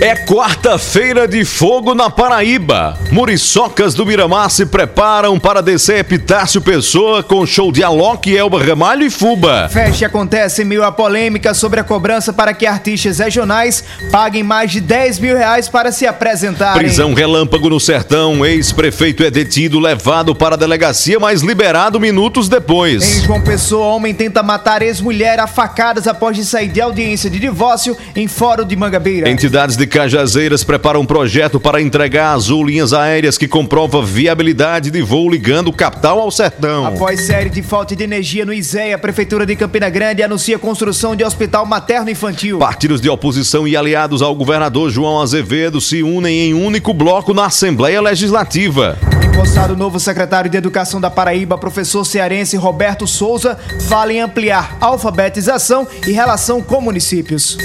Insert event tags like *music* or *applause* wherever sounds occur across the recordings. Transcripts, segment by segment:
É quarta-feira de fogo na Paraíba. Muriçocas do Miramar se preparam para descer Epitácio Pessoa com show de Alok, Elba Ramalho e Fuba. Festa acontece em meio à polêmica sobre a cobrança para que artistas regionais paguem mais de 10 mil reais para se apresentarem. Prisão relâmpago no sertão. Ex-prefeito é detido, levado para a delegacia, mas liberado minutos depois. Em João Pessoa, homem tenta matar ex-mulher a facadas após de sair de audiência de divórcio em Fórum de Mangabeira. Entidades de Cajazeiras preparam um projeto para entregar Azul linhas aéreas que comprova viabilidade de voo ligando capital ao sertão. Após série de falta de energia no ISEA, a Prefeitura de Campina Grande anuncia a construção de hospital materno-infantil. Partidos de oposição e aliados ao governador João Azevedo se unem em único bloco na Assembleia Legislativa. Empossado novo secretário de Educação da Paraíba, professor cearense Roberto Souza, fala em ampliar alfabetização e relação com municípios.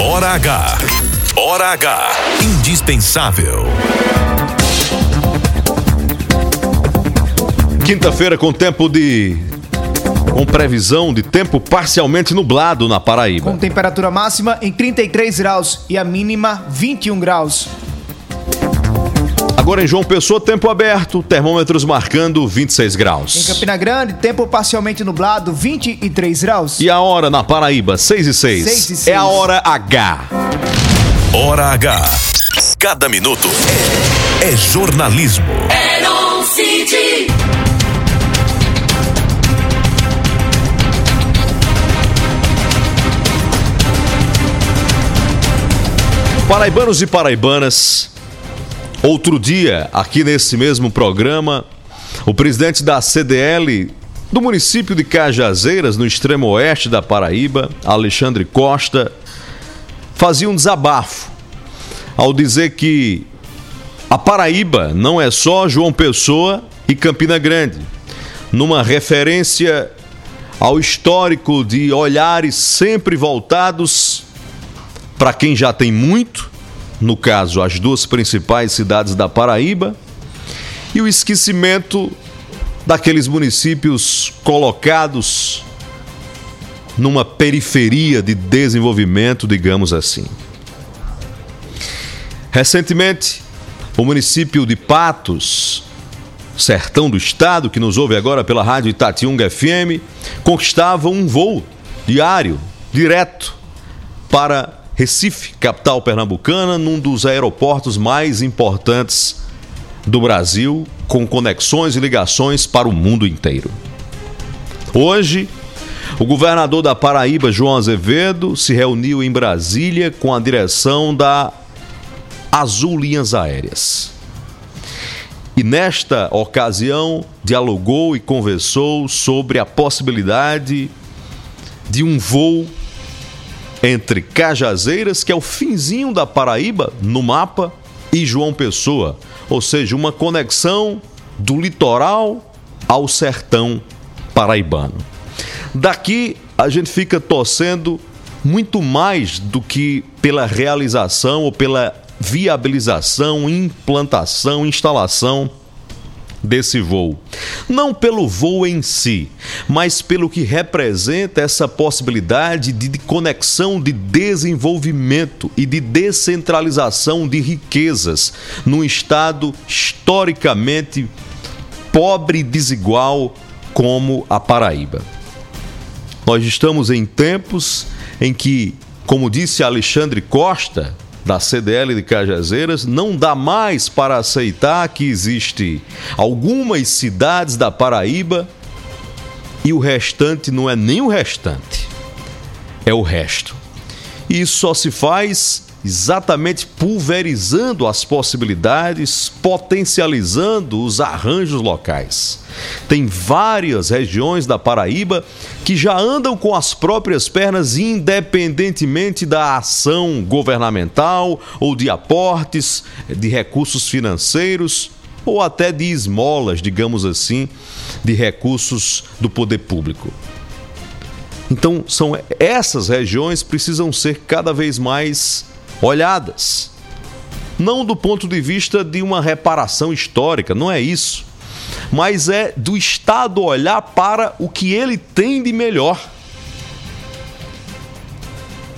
Hora H. Hora H. Indispensável. Quinta-feira com tempo de. Com previsão de tempo parcialmente nublado na Paraíba. Com temperatura máxima em 33 graus e a mínima 21 graus. Agora em João Pessoa, tempo aberto, termômetros marcando 26 graus. Em Campina Grande, tempo parcialmente nublado, 23 graus. E a hora na Paraíba, 6 e 6. 6 e 6. É a hora H. Hora H. Cada minuto é jornalismo. Paraibanos e paraibanas, outro dia, aqui nesse mesmo programa, o presidente da CDL do município de Cajazeiras, no extremo oeste da Paraíba, Alexandre Costa, fazia um desabafo ao dizer que a Paraíba não é só João Pessoa e Campina Grande, numa referência ao histórico de olhares sempre voltados para quem já tem muito, no caso, as duas principais cidades da Paraíba, e o esquecimento daqueles municípios colocados numa periferia de desenvolvimento, digamos assim. Recentemente, o município de Patos, sertão do estado, que nos ouve agora pela rádio Itatiunga FM, conquistava um voo diário, direto, para Recife, capital pernambucana, num dos aeroportos mais importantes do Brasil, com conexões e ligações para o mundo inteiro. Hoje, o governador da Paraíba, João Azevedo, se reuniu em Brasília com a direção da Azul Linhas Aéreas. E nesta ocasião, dialogou e conversou sobre a possibilidade de um voo entre Cajazeiras, que é o finzinho da Paraíba no mapa, e João Pessoa, ou seja, uma conexão do litoral ao sertão paraibano. Daqui a gente fica torcendo muito mais do que pela realização ou pela viabilização, implantação, instalação desse voo. Não pelo voo em si, mas pelo que representa essa possibilidade de conexão de desenvolvimento e de descentralização de riquezas num estado historicamente pobre e desigual como a Paraíba. Nós estamos em tempos em que, como disse Alexandre Costa, da CDL de Cajazeiras, não dá mais para aceitar que existe algumas cidades da Paraíba e o restante não é nem o restante, é o resto. E isso só se faz exatamente pulverizando as possibilidades, potencializando os arranjos locais. Tem várias regiões da Paraíba que já andam com as próprias pernas, independentemente da ação governamental ou de aportes de recursos financeiros ou até de esmolas, digamos assim, de recursos do poder público. Então, são essas regiões precisam ser cada vez mais olhadas. Não do ponto de vista de uma reparação histórica, não é isso. Mas é do Estado olhar para o que ele tem de melhor.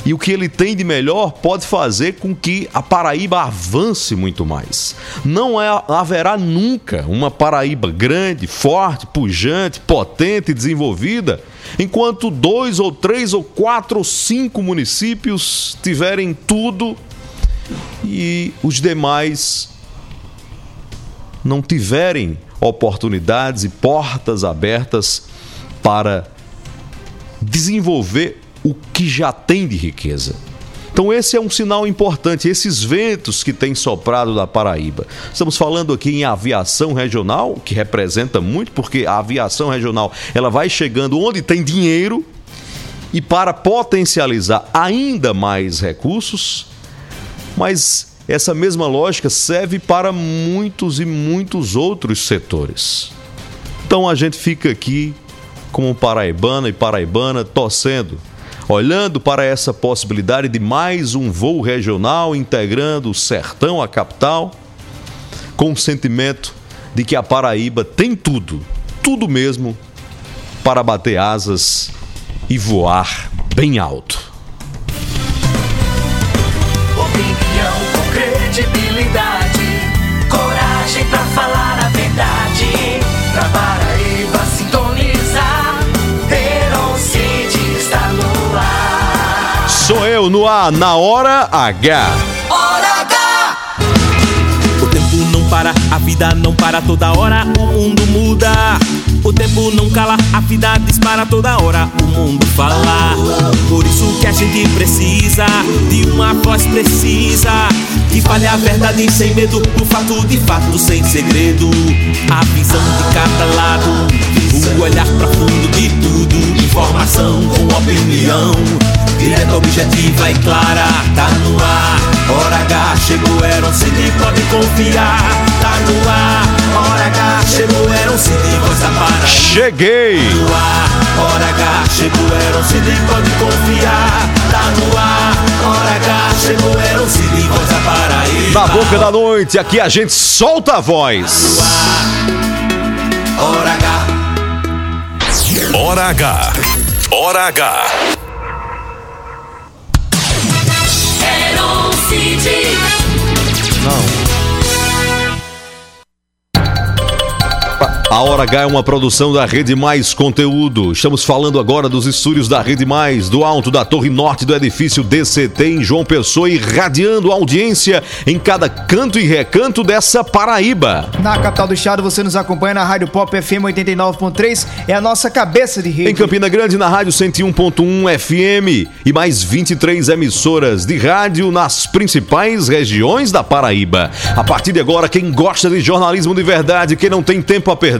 E o que ele tem de melhor pode fazer com que a Paraíba avance muito mais. Não é, haverá nunca uma Paraíba grande, forte, pujante, potente, desenvolvida, enquanto dois ou três ou quatro ou cinco municípios tiverem tudo e os demais não tiverem oportunidades e portas abertas para desenvolver o que já tem de riqueza. Então, esse é um sinal importante, esses ventos que têm soprado da Paraíba. Estamos falando aqui em aviação regional, que representa muito, porque a aviação regional ela vai chegando onde tem dinheiro e para potencializar ainda mais recursos, mas essa mesma lógica serve para muitos e muitos outros setores. Então a gente fica aqui como paraibana e paraibana torcendo olhando para essa possibilidade de mais um voo regional integrando o sertão à capital, com o sentimento de que a Paraíba tem tudo, tudo mesmo, para bater asas e voar bem alto. Opinião com credibilidade, coragem pra falar a verdade. Pra Paraíba Eu no ar, na hora H. Hora H! O tempo não para, a vida não para toda hora, o mundo muda. O tempo não cala, a vida dispara toda hora, o mundo fala. Por isso que a gente precisa de uma voz precisa que fale a verdade sem medo, o fato de fato sem segredo. A visão de cada lado, o olhar profundo de tudo, informação com opinião. Direta, objetiva e clara, tá no ar. Hora H chegou, um CD, pode confiar. Tá no ar. Hora H chegou, um CD, voz da Paraíba. Cheguei! No ar. Hora H chegou, um CD, pode confiar. Tá no ar. Hora H chegou, um CD, voz da Paraíba. Na boca da noite, aqui a gente solta a voz. Hora H. Hora H. Hora H. A Hora H é uma produção da Rede Mais Conteúdo. Estamos falando agora dos estúdios da Rede Mais, do alto da Torre Norte do edifício DCT em João Pessoa, irradiando audiência em cada canto e recanto dessa Paraíba. Na capital do estado, você nos acompanha na Rádio Pop FM 89.3, é a nossa cabeça de rede. Em Campina Grande, na Rádio 101.1 FM e mais 23 emissoras de rádio nas principais regiões da Paraíba. A partir de agora, quem gosta de jornalismo de verdade, quem não tem tempo a perder,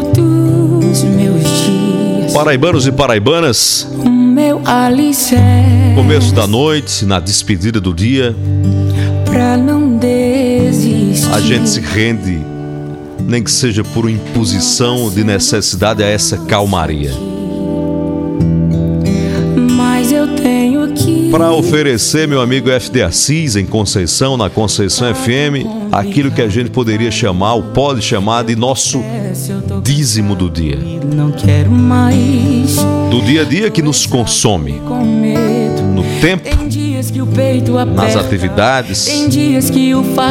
Paraibanos e paraibanas, começo da noite, na despedida do dia, a gente se rende, nem que seja por imposição de necessidade a essa calmaria. Mas eu tenho que Para oferecer, meu amigo FD Assis, em Conceição, na Conceição FM, aquilo que a gente poderia chamar, ou pode chamar, de nosso dízimo do dia. Do dia a dia que nos consome, no tempo, nas atividades,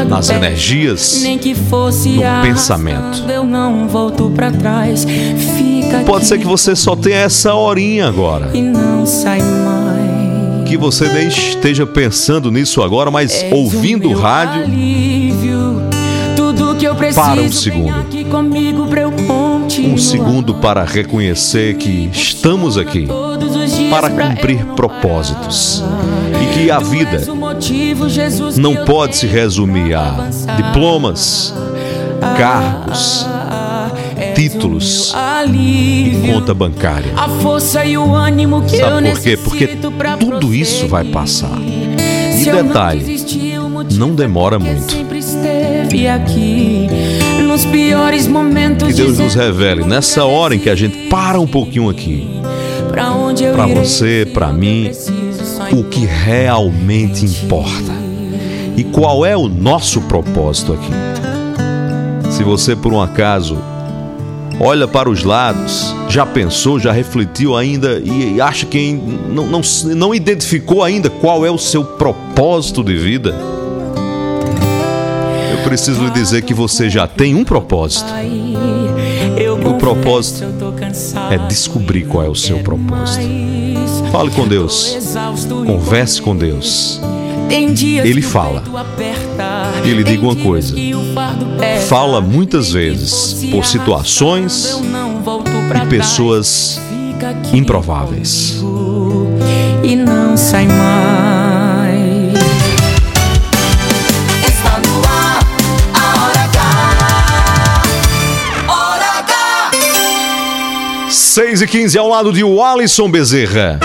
nas energias. No pensamento. Pode ser que você só tenha essa horinha agora. e não sai mais. Que você nem esteja pensando nisso agora, mas ouvindo o rádio. alívio. Para um segundo. Um segundo para reconhecer que estamos aqui para cumprir propósitos. E que a vida não pode se resumir a diplomas, cargos, És títulos alívio. conta bancária. A força e o ânimo que Sabe por quê? Porque tudo isso vai passar. E detalhe, não demora muito. Que Deus nos revele nessa hora em que a gente para um pouquinho aqui, irei, você, eu mim, o que realmente importa e qual é o nosso propósito aqui. Se você por um acaso olha para os lados, já pensou, já refletiu ainda e e acha que não, não, não identificou ainda qual é o seu propósito de vida, eu preciso lhe dizer que você já tem um propósito. Eu o propósito É descobrir qual é o seu propósito. Fale com Deus, e converse com Deus. Ele fala. E ele tem diga uma coisa. Fala muitas vezes por situações e pessoas improváveis. E não sai mais. Está no ar, a hora H. Hora H. 6 e 15 ao lado de Alisson Bezerra.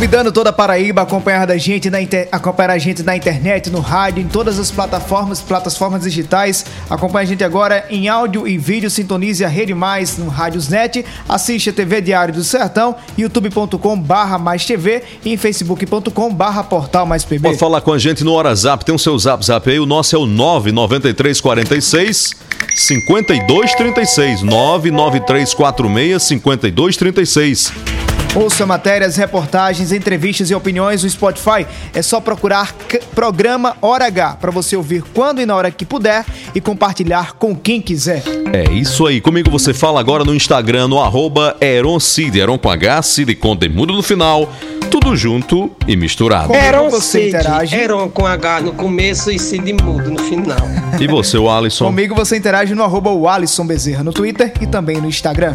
Convidando toda a Paraíba a acompanhar, da gente na inter- acompanhar a gente na internet, no rádio, em todas as plataformas, plataformas digitais. Acompanhe a gente agora em áudio e vídeo. Sintonize a Rede Mais no Rádiosnet. Assiste a TV Diário do Sertão, youtube.com barra mais TV e em facebook.com barra portal mais PB. Pode falar com a gente no WhatsApp, tem o seu zap zap aí, o nosso é o 99346 5236 99346 5236. Ouça matérias, reportagens, entrevistas e opiniões no Spotify. É só procurar programa Hora H para você ouvir quando e na hora que puder e compartilhar com quem quiser. É isso aí. Comigo você fala agora no Instagram, no arroba Eroncid, Eron com H, Cid com demudo no final. Tudo junto e misturado. Eron você Cid, interage? Eron com H no começo e Cid mudo no final. E você, o Alisson? Comigo você interage no arroba o Alisson Bezerra no Twitter e também no Instagram.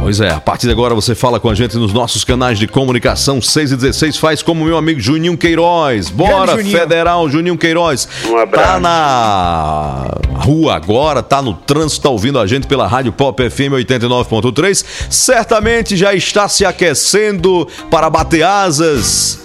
Pois é, a partir de agora você fala com a gente nos nossos canais de comunicação 6 e 16. Faz como meu amigo Juninho Queiroz. Bora, Juninho. Federal, Juninho Queiroz. Um abraço. Tá na rua agora, tá no trânsito, tá ouvindo a gente pela Rádio Pop FM 89.3. Certamente já está se aquecendo para bater asas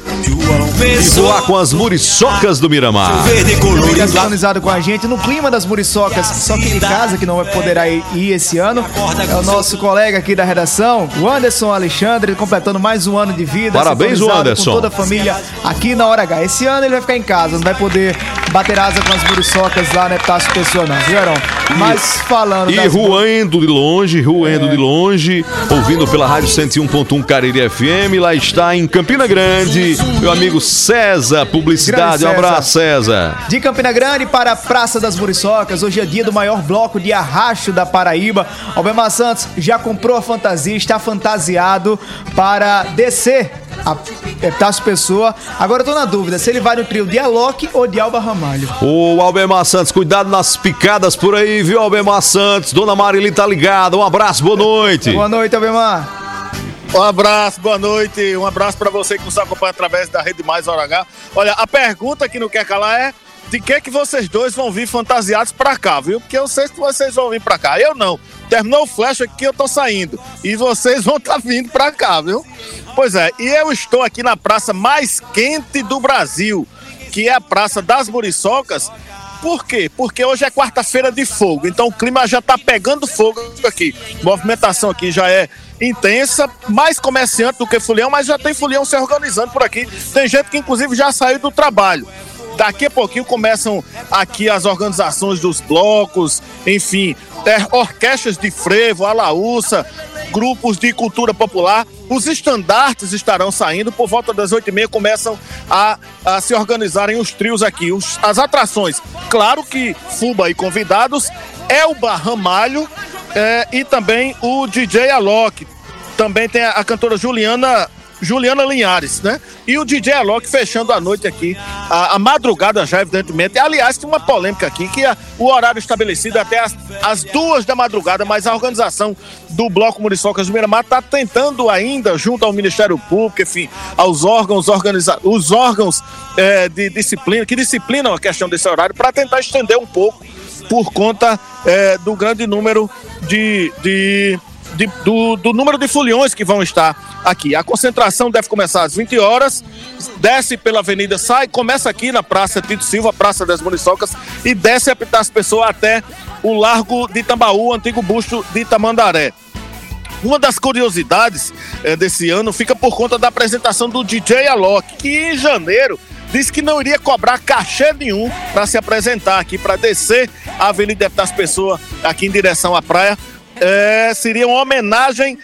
e voar com as muriçocas do Miramar. Fica sintonizado com a gente no clima das muriçocas, só que de casa, que não poderá ir, ir esse ano. É o nosso colega aqui da redação, o Anderson Alexandre, completando mais um ano de vida. Parabéns, sintonizado Anderson. Com toda a família aqui na Hora H. Esse ano ele vai ficar em casa, não vai poder bater asa com as muriçocas lá na Epitácio Pessoa, não, viu, Heron? Mas falando E das ruendo de longe, ruendo de longe, ouvindo pela Rádio 101.1 Cariri FM, lá está em Campina Grande, meu amigo César, publicidade, um Grande César. abraço César. De Campina Grande para a Praça das Muriçocas, hoje é dia do maior bloco de arracho da Paraíba. Albemar Santos já comprou a fantasia, está fantasiado para descer a Epitácio Pessoa. Agora eu tô na dúvida se ele vai no trio de Alok ou de Alba Ramalho. Ô Albemar Santos, cuidado nas picadas por aí, viu Albemar Santos? Dona Marili tá ligada, um abraço, boa noite. Boa noite, Albemar. Um abraço, boa noite. Um abraço para você que nos acompanha através da Rede Mais Hora H. Olha, a pergunta que não quer calar é de que que vocês dois vão vir fantasiados pra cá, viu? Porque eu sei que vocês vão vir pra cá. Eu não. Terminou o flash aqui, eu tô saindo. E vocês vão estar vindo pra cá, viu? Pois é, e eu estou aqui na praça mais quente do Brasil, que é a Praça das Muriçocas. Por quê? Porque hoje é quarta-feira de fogo, então o clima já tá pegando fogo aqui. Movimentação aqui já é intensa, mais comerciante do que fulião, mas já tem fulião se organizando por aqui. Tem gente que inclusive já saiu do trabalho. Daqui a pouquinho começam aqui as organizações dos blocos, enfim, é, orquestras de frevo, alaúça, grupos de cultura popular. Os estandartes estarão saindo, por volta das oito e meia começam a, a se organizarem os trios aqui. Os- as atrações, claro que Fuba e convidados, Elba Ramalho é, e também o DJ Alok. Também tem a, a cantora Juliana Juliana Linhares, né? E o DJ Alok fechando a noite aqui, a, a madrugada já, evidentemente. Aliás, tem uma polêmica aqui, que é o horário estabelecido é até as, as duas da madrugada, mas a organização do Bloco Muriçocas do Miramar está tentando ainda, junto ao Ministério Público, enfim, aos órgãos organiza os órgãos eh, de disciplina, que disciplinam a questão desse horário, para tentar estender um pouco por conta eh, do grande número de, de de- do, do número de foliões que vão estar aqui. A concentração deve começar às 20 horas, desce pela avenida, sai, começa aqui na Praça Tito Silva, Praça das Muriçocas, e desce a das pessoas até o Largo de Tambaú, antigo busto de Tamandaré. Uma das curiosidades eh, desse ano fica por conta da apresentação do DJ Alok, que em janeiro disse que não iria cobrar cachê nenhum para se apresentar aqui, para descer a Avenida das Pessoas aqui em direção à praia. Eh, seria uma homenagem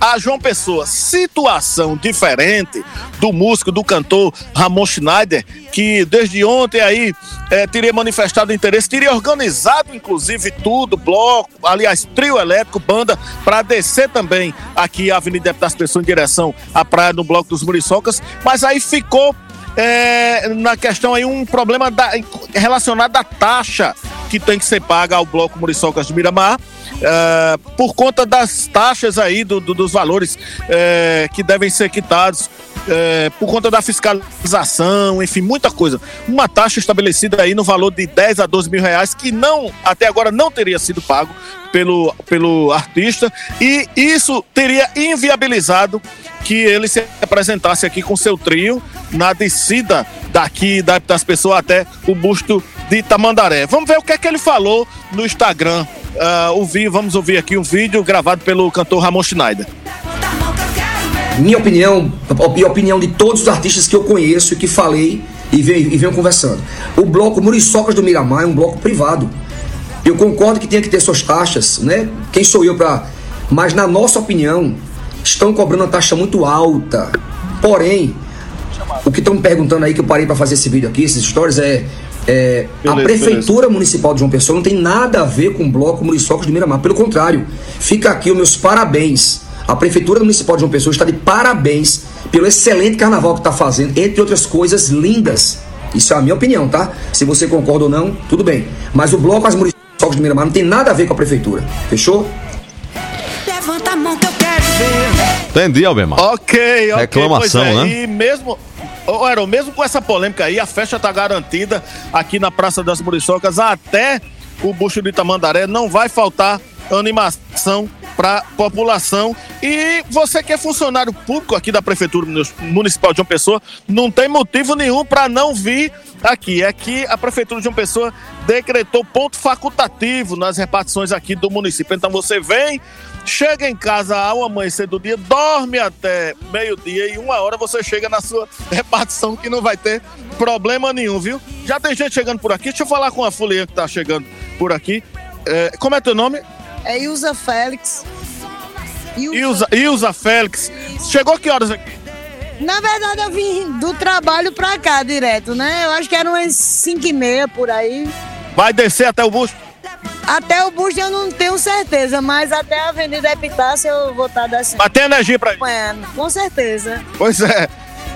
a João Pessoa. Situação diferente do músico, do cantor Ramon Schneider, que desde ontem aí eh, teria manifestado interesse, teria organizado inclusive tudo, bloco, aliás, trio elétrico, banda, para descer também aqui a Avenida das Pessoas em direção à praia no Bloco dos Muriçocas, mas aí ficou é, na questão aí um problema da- relacionado à taxa que tem que ser paga ao Bloco Muriçocas de Miramar. é, por conta das taxas aí, do- do- dos valores é, que devem ser quitados, é, por conta da fiscalização, enfim, muita coisa. Uma taxa estabelecida aí no valor de 10 a 12 mil reais, que não, até agora não teria sido pago pelo, pelo artista, e isso teria inviabilizado que ele se apresentasse aqui com seu trio na descida daqui da- das pessoas até o busto de Tamandaré. Vamos ver o que é que ele falou no Instagram. Ah, ouvir, vamos ouvir aqui um vídeo gravado pelo cantor Ramon Schneider. Minha opinião, e a opinião de todos os artistas que eu conheço e que falei e venho, e venho conversando. O bloco Muriçocas do Miramar é um bloco privado. Eu concordo que tenha que ter suas taxas, né? Quem sou eu para. Mas, na nossa opinião, estão cobrando uma taxa muito alta. Porém, o que estão me perguntando aí, que eu parei para fazer esse vídeo aqui, essas histórias, é. é, a Beleza, Prefeitura Municipal de João Pessoa não tem nada a ver com o bloco Muriçocas do Miramar. Pelo contrário, fica aqui os meus parabéns. A Prefeitura Municipal de João Pessoa está de parabéns pelo excelente carnaval que está fazendo, entre outras coisas lindas. Isso é a minha opinião, tá? Se você concorda ou não, tudo bem. Mas o bloco As Muriçocas do Miramar não tem nada a ver com a Prefeitura. Fechou? Levanta a mão que eu quero ver. Entendi, Albemar. Ok, ok. Reclamação, pois é. né? E mesmo. Ô, Aaron, mesmo com essa polêmica aí, a festa tá garantida aqui na Praça das Muriçocas até o bucho de Tamandaré. Não vai faltar animação para população. E você que é funcionário público aqui da Prefeitura Municipal de João Pessoa, não tem motivo nenhum para não vir aqui. É que a Prefeitura de João Pessoa decretou ponto facultativo nas repartições aqui do município. Então você vem, chega em casa ao amanhecer do dia, dorme até meio-dia e uma hora você chega na sua *laughs* repartição que não vai ter problema nenhum, viu? Já tem gente chegando por aqui. Deixa eu falar com a folia que tá chegando por aqui. É, como é teu nome? É Ilza Félix. Ilza, Ilza Félix. Chegou que horas aqui? Na verdade, eu vim do trabalho pra cá direto, né? Eu acho que eram umas 5 e meia por aí. Vai descer até o busto? Até o bus eu não tenho certeza, mas até a Avenida Epitácio eu vou estar descendo. Mas tem energia pra ir? Com certeza. Pois é.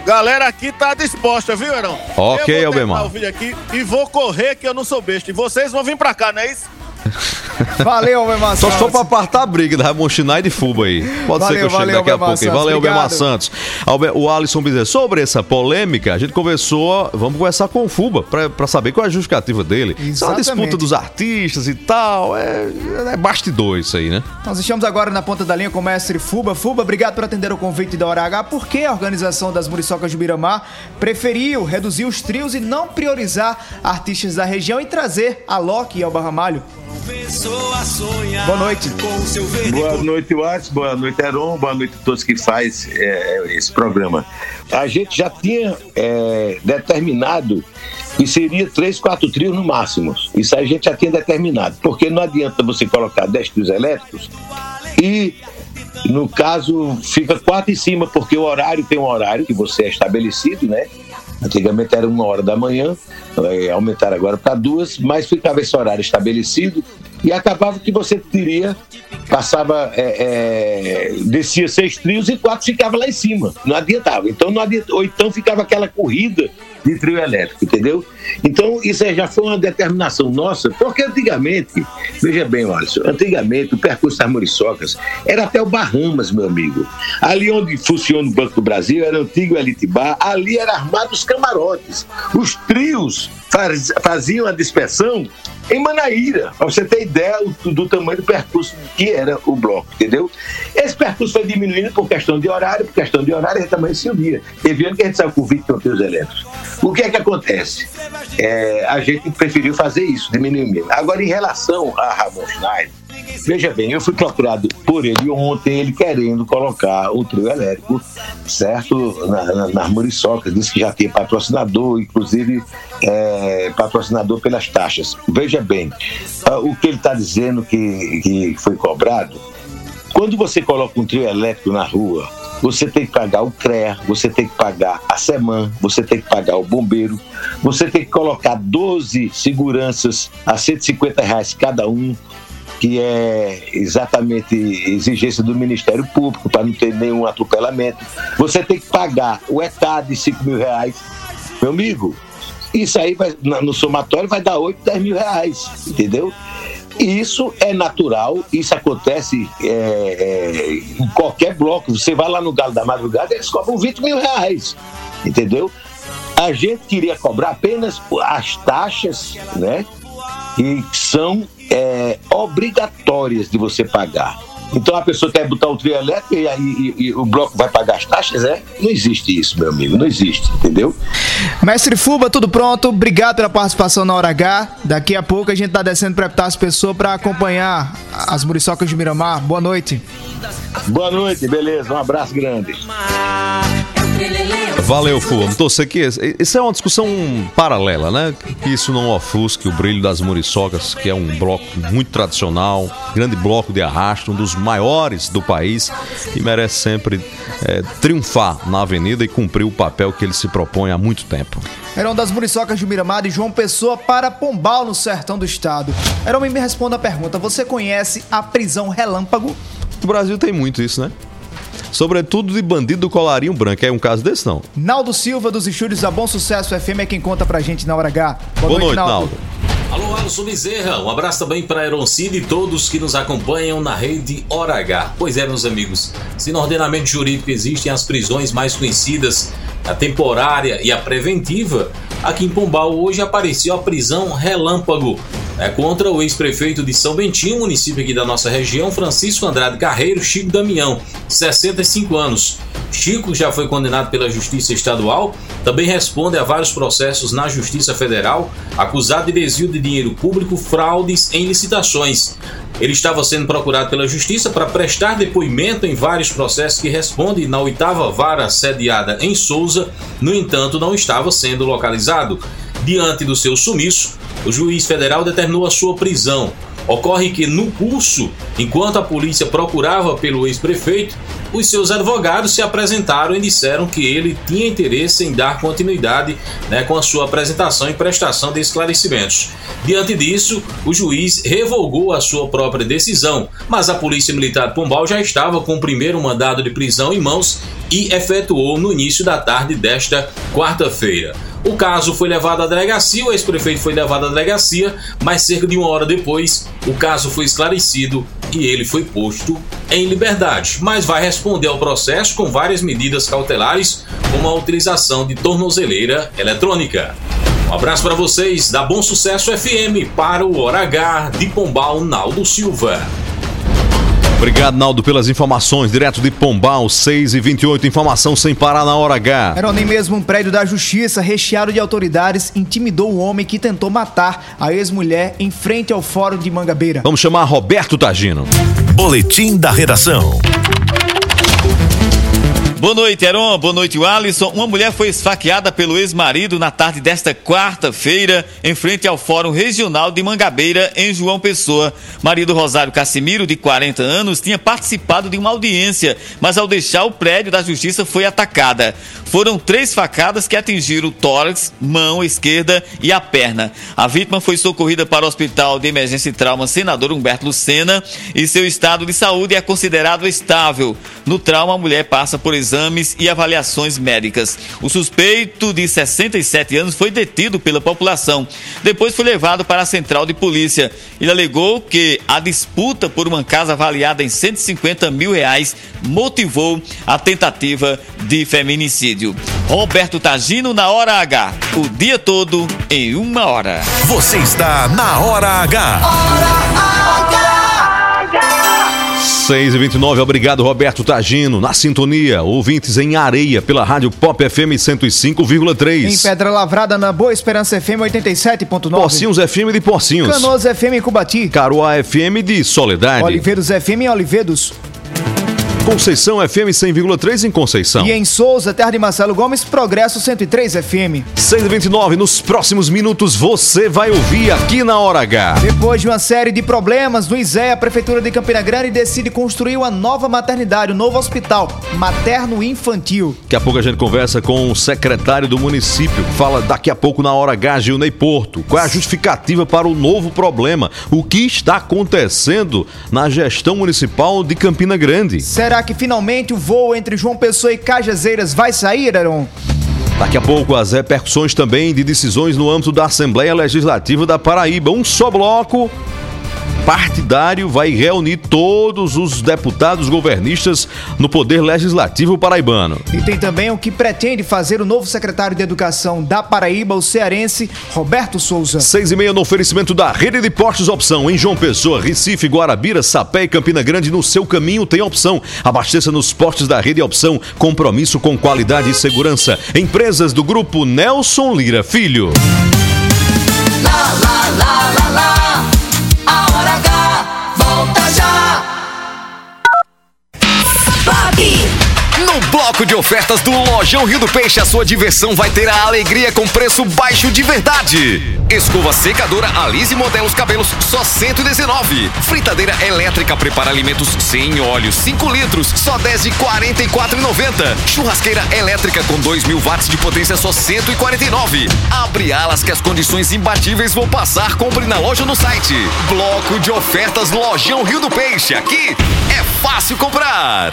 Galera aqui tá disposta, viu, Herão? Ok, eu vou Albemar. o vídeo aqui e vou correr que eu não sou besta. E vocês vão vir pra cá, não é isso? *laughs* Valeu, Albemar Só Santos. só pra apartar a briga da Ramon Schneider e Fuba aí. Pode ser que eu Valeu, chegue valeu, daqui a pouco. aí. Santos, Valeu, obrigado. Santos. O Alisson Bezerra, sobre essa polêmica, a gente conversou, vamos conversar com o Fuba pra, pra saber qual é a justificativa dele. É Exatamente. disputa dos artistas e tal. É, é bastidor isso aí, né? Nós estamos agora na ponta da linha com o mestre Fuba. Fuba, obrigado por atender o convite da Hora H. Por que a organização das Muriçocas de Miramar preferiu reduzir os trios e não priorizar artistas da região e trazer a Loki e Alba Ramalho? Boa noite. Boa noite, Watts. Boa noite, Heron. Boa noite a todos que faz é, esse programa. A gente já tinha é, determinado que seria três, quatro trios no máximo. Isso a gente já tinha determinado. Porque não adianta você colocar 10 trios elétricos e, no caso, fica quatro em cima, porque o horário tem um horário que você é estabelecido, né? Antigamente era uma hora da manhã, aumentaram agora para duas, mas ficava esse horário estabelecido e acabava que você teria, passava, é, é, descia seis trios e quatro ficava lá em cima, não adiantava. Então não adianta, ou então ficava aquela corrida de trio elétrico, entendeu? Então, isso já foi uma determinação nossa, porque antigamente, veja bem, Alisson, antigamente o percurso das Muriçocas era até o Bahamas, meu amigo. Ali onde funciona o Banco do Brasil, era o antigo Elite Bar, ali era armado os camarotes. Os trios faz- faziam a dispersão em Manaíra, para você ter ideia do, do tamanho do percurso que era o bloco, entendeu? Esse percurso foi diminuindo por questão de horário, por questão de horário, ele também se unia. Teve ano que a gente saiu com 20 canteus elétricos. O que é que acontece? É, a gente preferiu fazer isso, diminuir mesmo. Agora, em relação a Ramon Schneider, Veja bem, eu fui procurado por ele ontem, ele querendo colocar o trio elétrico, certo? Na, na, nas muriçocas, disse que já tinha patrocinador, inclusive é, patrocinador pelas taxas. Veja bem, ah, o que ele está dizendo que, que foi cobrado, quando você coloca um trio elétrico na rua, você tem que pagar o CREA, você tem que pagar a SEMAN, você tem que pagar o bombeiro, você tem que colocar 12 seguranças a 150 reais cada um, que é exatamente exigência do Ministério Público para não ter nenhum atropelamento. Você tem que pagar o ECAD de 5 mil reais. Meu amigo, isso aí vai, no somatório vai dar 8, 10 mil reais, entendeu? Isso é natural, isso acontece é, é, em qualquer bloco. Você vai lá no Galo da Madrugada, eles cobram 20 mil reais, entendeu? A gente queria cobrar apenas as taxas, né? E são é, obrigatórias de você pagar. Então a pessoa quer botar o trio elétrico e, aí e- e o bloco vai pagar as taxas, é? Não existe isso, meu amigo, não existe, entendeu? Mestre Fuba, tudo pronto. Obrigado pela participação na hora H. Daqui a pouco a gente tá descendo pra as pessoas pra acompanhar as muriçocas de Miramar. Boa noite. Boa noite, beleza, um abraço grande. Valeu, Fulano. Torcer que esse- isso é uma discussão paralela, né? Que isso não ofusque o brilho das muriçocas, que é um bloco muito tradicional, grande bloco de arrasto, um dos maiores do país e merece sempre é, triunfar na avenida e cumprir o papel que ele se propõe há muito tempo. Eram das muriçocas de Miramar e João Pessoa para Pombal, no sertão do estado. Eram me responda a pergunta: você conhece a prisão relâmpago? O Brasil tem muito isso, né? Sobretudo de bandido do colarinho branco. É um caso desse, não? Naldo Silva, dos estúdios da Bom Sucesso FM, é quem conta pra gente na hora H. Boa, noite, Naldo. Alô, Alisson Bezerra, um abraço também para Aeroncide e todos que nos acompanham na rede Hora H. Pois é, meus amigos, se no ordenamento jurídico existem as prisões mais conhecidas, a temporária e a preventiva, aqui em Pombal hoje apareceu a prisão relâmpago né, contra o ex-prefeito de São Bentinho, município aqui da nossa região, Francisco Andrade Carreiro Chico Damião, 65 anos. Chico já foi condenado pela Justiça Estadual, também responde a vários processos na Justiça Federal, acusado de desvio de dinheiro público, fraudes em licitações. Ele estava sendo procurado pela Justiça para prestar depoimento em vários processos que responde na oitava vara sediada em Souza, no entanto, não estava sendo localizado. Diante do seu sumiço, o juiz federal determinou a sua prisão. Ocorre que, no curso, enquanto a polícia procurava pelo ex-prefeito, os seus advogados se apresentaram e disseram que ele tinha interesse em dar continuidade né, com a sua apresentação e prestação de esclarecimentos. Diante disso, o juiz revogou a sua própria decisão, mas a Polícia Militar de Pombal já estava com o primeiro mandado de prisão em mãos e efetuou no início da tarde desta quarta-feira. O caso foi levado à delegacia, o ex-prefeito foi levado à delegacia, mas cerca de uma hora depois o caso foi esclarecido e ele foi posto em liberdade. Mas vai responder ao processo com várias medidas cautelares, como a utilização de tornozeleira eletrônica. Um abraço para vocês da Bom Sucesso FM para o Hora H de Pombal Naldo Silva. Obrigado, Naldo, pelas informações. Direto de Pombal, 6 e 28 informação sem parar na hora H. Era nem mesmo um prédio da justiça, recheado de autoridades, intimidou o homem que tentou matar a ex-mulher em frente ao fórum de Mangabeira. Vamos chamar Roberto Tagino. Boletim da redação. Boa noite, Heron. Boa noite, Alisson. Uma mulher foi esfaqueada pelo ex-marido na tarde desta quarta-feira, em frente ao Fórum Regional de Mangabeira, em João Pessoa. Marido Rosário Cassimiro, de 40 anos, tinha participado de uma audiência, mas ao deixar o prédio da justiça foi atacada. Foram três facadas que atingiram o tórax, mão esquerda e a perna. A vítima foi socorrida para o Hospital de Emergência e Trauma Senador Humberto Lucena e seu estado de saúde é considerado estável. No trauma, a mulher passa por exame exames e avaliações médicas. O suspeito, de 67 anos, foi detido pela população. Depois foi levado para a central de polícia. Ele alegou que a disputa por uma casa avaliada em 150 mil reais motivou a tentativa de feminicídio. Roberto Tagino na hora H. O dia todo em uma hora. Você está na Hora H. 6 e 29 obrigado Roberto Tagino. Na sintonia, ouvintes em areia pela Rádio Pop FM 105,3. Em Pedra Lavrada, na Boa Esperança FM 87.9. Porcinhos FM de Porcinhos. Canoas FM em Cubati. Caruá FM de Soledade. Oliveiros FM em Olivedos. Conceição FM 100,3 em Conceição. E em Souza, terra de Marcelo Gomes, Progresso 103 FM. 6 e 29 nos próximos minutos você vai ouvir aqui na Hora H. Depois de uma série de problemas no ISEA, a Prefeitura de Campina Grande decide construir uma nova maternidade, um novo hospital materno-infantil. Daqui a pouco a gente conversa com o secretário do município, fala daqui a pouco na Hora H, Gilney Porto. Qual é a justificativa para o novo problema? O que está acontecendo na gestão municipal de Campina Grande? Será que finalmente o voo entre João Pessoa e Cajazeiras vai sair, Aaron? Daqui a pouco as repercussões também de decisões no âmbito da Assembleia Legislativa da Paraíba. Um só bloco partidário vai reunir todos os deputados governistas no Poder Legislativo paraibano. E tem também o que pretende fazer o novo secretário de Educação da Paraíba, o cearense Roberto Souza. Seis e meia no oferecimento da Rede de Postos Opção em João Pessoa, Recife, Guarabira, Sapé e Campina Grande. No seu caminho tem opção. Abasteça nos postos da Rede Opção. Compromisso com qualidade e segurança. Empresas do grupo Nelson Lira Filho. Lá, lá, De ofertas do Lojão Rio do Peixe, a sua diversão vai ter a alegria com preço baixo de verdade. Escova secadora Alise Modelos Cabelos, só 119. Fritadeira elétrica prepara alimentos sem óleo, 5 litros, só 10 de 44,90. Churrasqueira elétrica com 2 mil watts de potência, só 149. Abre alas que as condições imbatíveis vão passar. Compre na loja no site. Bloco de ofertas Lojão Rio do Peixe. Aqui é fácil comprar.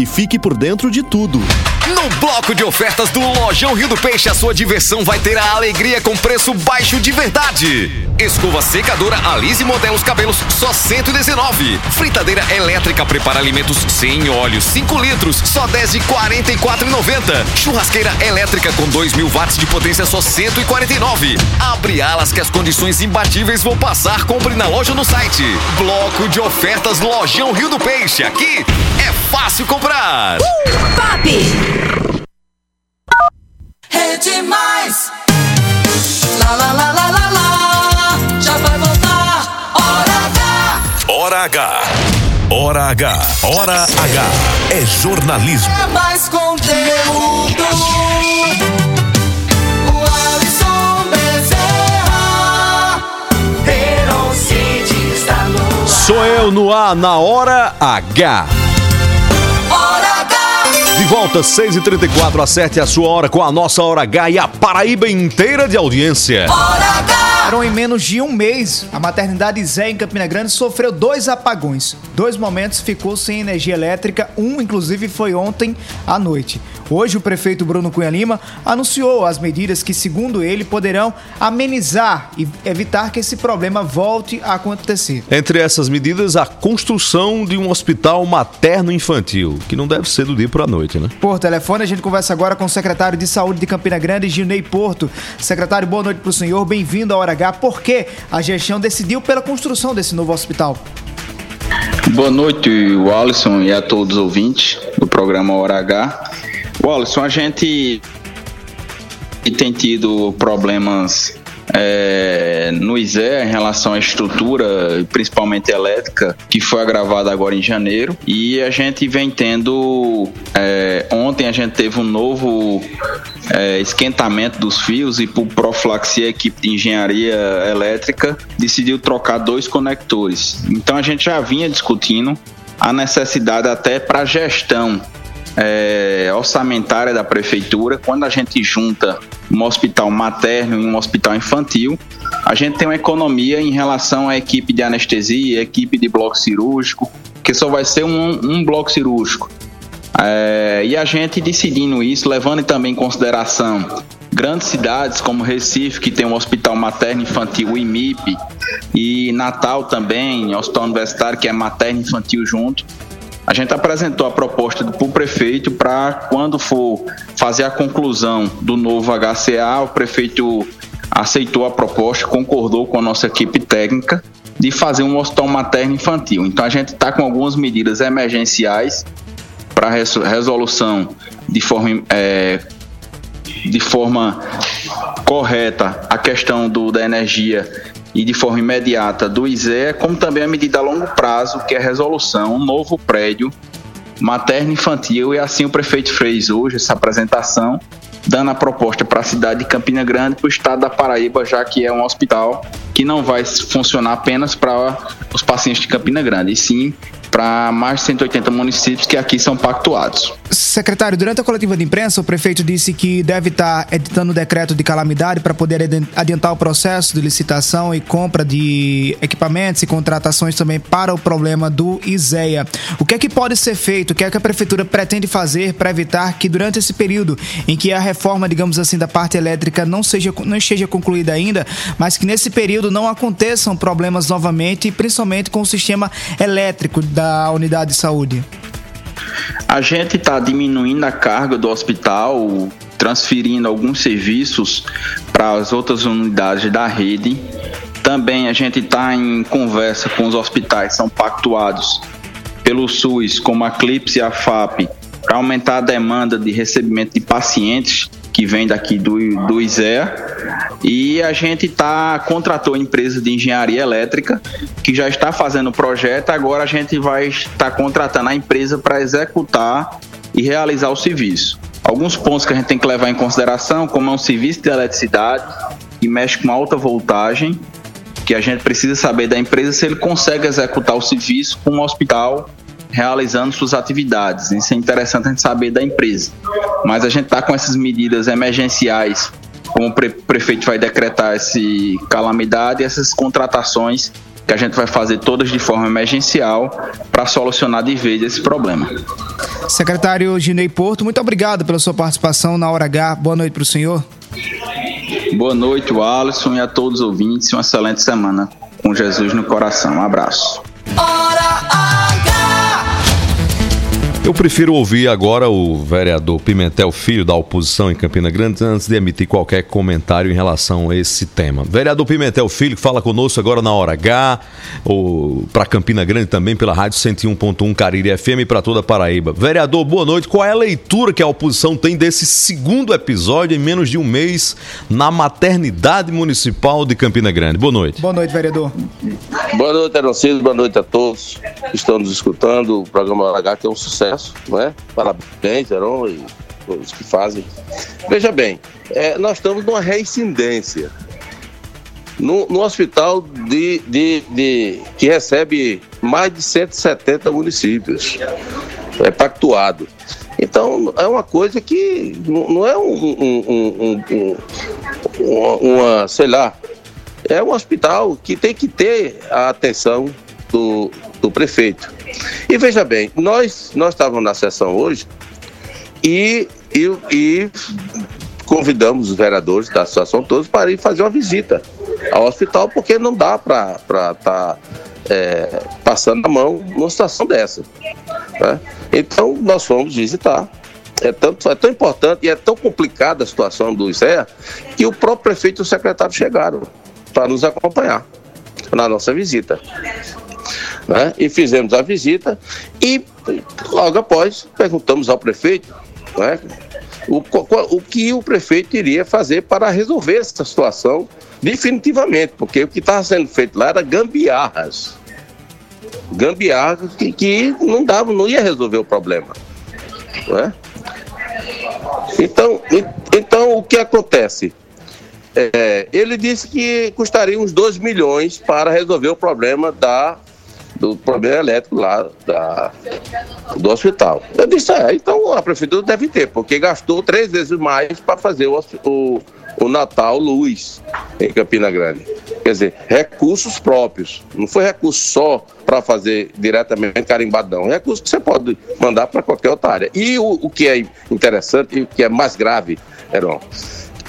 e fique por dentro de tudo. No bloco de ofertas do Lojão Rio do Peixe, a sua diversão vai ter a alegria com preço baixo de verdade. Escova secadora Alise Modelos Cabelos, só 119. Fritadeira elétrica prepara alimentos sem óleo, 5 litros, só 10 de 44,90. Churrasqueira elétrica com 2 mil watts de potência, só 149. Abre alas que as condições imbatíveis vão passar. Compre na loja ou no site. Bloco de ofertas Lojão Rio do Peixe. Aqui é fácil comprar. Pop! Rede Mais! Lá, lá, lá, lá, lá, lá! Já vai voltar! Hora H! Hora H. Hora H. Hora H. É jornalismo. É mais conteúdo! Sou eu no ar na hora H. Hora H! Volta, 6h34, acerte a sua hora com a nossa hora H e a Paraíba inteira de audiência. Em menos de um mês, a maternidade Zé em Campina Grande sofreu dois apagões. Dois momentos ficou sem energia elétrica, um inclusive foi ontem à noite. Hoje o prefeito Bruno Cunha Lima anunciou as medidas que, segundo ele, poderão amenizar e evitar que esse problema volte a acontecer. Entre essas medidas, a construção de um hospital materno-infantil, que não deve ser do dia para a noite, né? Por telefone, a gente conversa agora com o secretário de Saúde de Campina Grande, Gilney Porto. Secretário, boa noite para o senhor, bem-vindo à Hora Por que a gestão decidiu pela construção desse novo hospital? Boa noite, Alisson, e a todos os ouvintes do programa Hora H. Alisson, a gente tem tido problemas é, no ISE em relação à estrutura, principalmente elétrica, que foi agravada agora em janeiro. E a gente vem tendo. é, ontem a gente teve um novo é, esquentamento dos fios e por profilaxia a equipe de engenharia elétrica decidiu trocar dois conectores. Então a gente já vinha discutindo a necessidade até para gestão é, orçamentária da prefeitura, quando a gente junta um hospital materno e um hospital infantil, a gente tem uma economia em relação à equipe de anestesia, equipe de bloco cirúrgico, que só vai ser um, um bloco cirúrgico. É, e a gente decidindo isso, levando também em consideração grandes cidades como Recife, que tem um hospital materno infantil, IMIP, e Natal também, hospital universitário, que é materno infantil junto. A gente apresentou a proposta para o prefeito para, quando for fazer a conclusão do novo HCA, o prefeito aceitou a proposta, concordou com a nossa equipe técnica de fazer um hospital materno infantil. Então a gente está com algumas medidas emergenciais para resolução de forma, é, de forma correta a questão do, da energia e de forma imediata do ISE, como também a medida a longo prazo, que é a resolução, um novo prédio materno infantil, e assim o prefeito fez hoje essa apresentação, dando a proposta para a cidade de Campina Grande, para o estado da Paraíba, já que é um hospital que não vai funcionar apenas para os pacientes de Campina Grande, e sim para mais de 180 municípios que aqui são pactuados. Secretário, durante a coletiva de imprensa, o prefeito disse que deve estar editando o decreto de calamidade para poder adiantar o processo de licitação e compra de equipamentos e contratações também para o problema do ISEA. O que é que pode ser feito? O que é que a prefeitura pretende fazer para evitar que durante esse período em que a reforma, digamos assim, da parte elétrica não seja não esteja concluída ainda, mas que nesse período não aconteçam problemas novamente, principalmente com o sistema elétrico da unidade de saúde? A gente está diminuindo a carga do hospital, transferindo alguns serviços para as outras unidades da rede. Também a gente está em conversa com os hospitais que são pactuados pelo SUS, como a CLIPS e a FAP, para aumentar a demanda de recebimento de pacientes que vem daqui do, do ISEA. E a gente tá, contratou empresa de engenharia elétrica que já está fazendo o projeto. Agora a gente vai estar contratando a empresa para executar e realizar o serviço. Alguns pontos que a gente tem que levar em consideração, como é um serviço de eletricidade que mexe com alta voltagem, que a gente precisa saber da empresa se ele consegue executar o serviço com um hospital realizando suas atividades. Isso é interessante a gente saber da empresa. Mas a gente está com essas medidas emergenciais, como o pre- prefeito vai decretar essa calamidade, essas contratações que a gente vai fazer todas de forma emergencial para solucionar de vez esse problema. Secretário Ginei Porto, muito obrigado pela sua participação na Hora H. Boa noite para o senhor. Boa noite, Alisson, e a todos os ouvintes. Uma excelente semana com Jesus no coração. Um abraço. Hora! Eu prefiro ouvir agora o vereador Pimentel Filho, da oposição em Campina Grande, antes de emitir qualquer comentário em relação a esse tema. Vereador Pimentel Filho, que fala conosco agora na hora H, para Campina Grande também, pela Rádio 101.1 Cariri FM e para toda a Paraíba. Vereador, boa noite. Qual é a leitura que a oposição tem desse segundo episódio em menos de um mês na maternidade municipal de Campina Grande? Boa noite. Boa noite, vereador. Boa noite, Aroncildo. Boa noite a todos que estão nos escutando. O programa Hora H que é um sucesso, não é? Parabéns, Heron, e todos que fazem. Veja bem, é, nós estamos numa reincidência. No, no hospital de, de, de, que recebe mais de 170 municípios. É pactuado. Então, é uma coisa que não é um- um- um- um- uma, sei lá, é um hospital que tem que ter a atenção do, do prefeito. E veja bem, nós, nós estávamos na sessão hoje e, e, e convidamos os vereadores da situação todos para ir fazer uma visita ao hospital, porque não dá para estar passando a mão numa situação dessa. né? Então, nós fomos visitar. É, tanto, é tão importante e é tão complicada a situação do Zé que o próprio prefeito e o secretário chegaram para nos acompanhar na nossa visita. né? E fizemos a visita e logo após perguntamos ao prefeito né, o, o que o prefeito iria fazer para resolver essa situação definitivamente, porque o que estava sendo feito lá era gambiarras. Gambiarras que, que não dava, não ia resolver o problema. né? Então, en- então o que acontece? É, ele disse que custaria uns 2 milhões para resolver o problema da, do problema elétrico lá da, do hospital. Eu disse, é, então a prefeitura deve ter, porque gastou três vezes mais para fazer o, o, o Natal Luz em Campina Grande. Quer dizer, recursos próprios. Não foi recurso só para fazer diretamente carimbadão. Recurso que você pode mandar para qualquer outra área. E o, o que é interessante e o que é mais grave, Heron,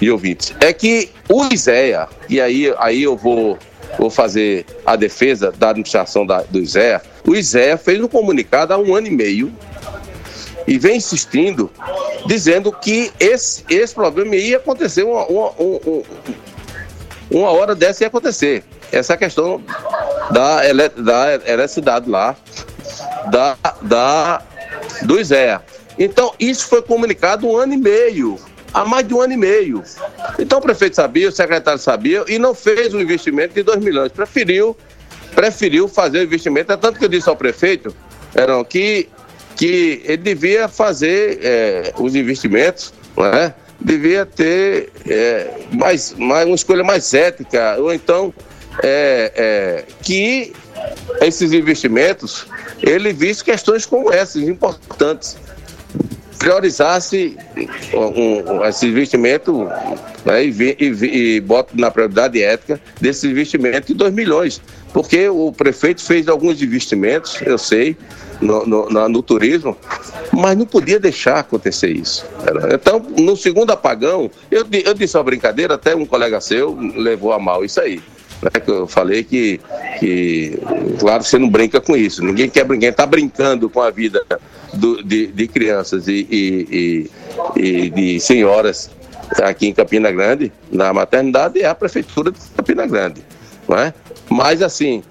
e ouvintes, é que o ISEA, e aí, aí eu vou, vou fazer a defesa da administração da, do ISEA, o ISEA fez um comunicado há um ano e meio e vem insistindo, dizendo que esse, esse problema ia acontecer uma, uma, um- um- uma hora dessa ia acontecer. Essa questão da, ele, da eletricidade lá, da, da, do ISEA. Então, isso foi comunicado um ano e meio, há mais de um ano e meio. Então, o prefeito sabia, o secretário sabia, e não fez um investimento de 2 milhões. Preferiu, preferiu fazer o investimento. É tanto que eu disse ao prefeito, Heron, que, que ele devia fazer é, os investimentos, não é? devia ter é, mais, mais, uma escolha mais ética, ou então é, é, que esses investimentos ele visse questões como essas, importantes. Priorizasse um, um, esse investimento né, e, e, e bota na prioridade ética desse investimento de 2 milhões. Porque o prefeito fez alguns investimentos, eu sei, no, no, na- no turismo, mas não podia deixar acontecer isso. Era- Então, no segundo apagão, eu, eu disse uma brincadeira, até um colega seu levou a mal isso aí. Né, que eu falei que, que, claro, você não brinca com isso. Ninguém quer brincar, está brincando com a vida do- de, de crianças e, e- e- e de senhoras aqui em Campina Grande, na maternidade, é a prefeitura de Campina Grande. Não é? Mas, assim,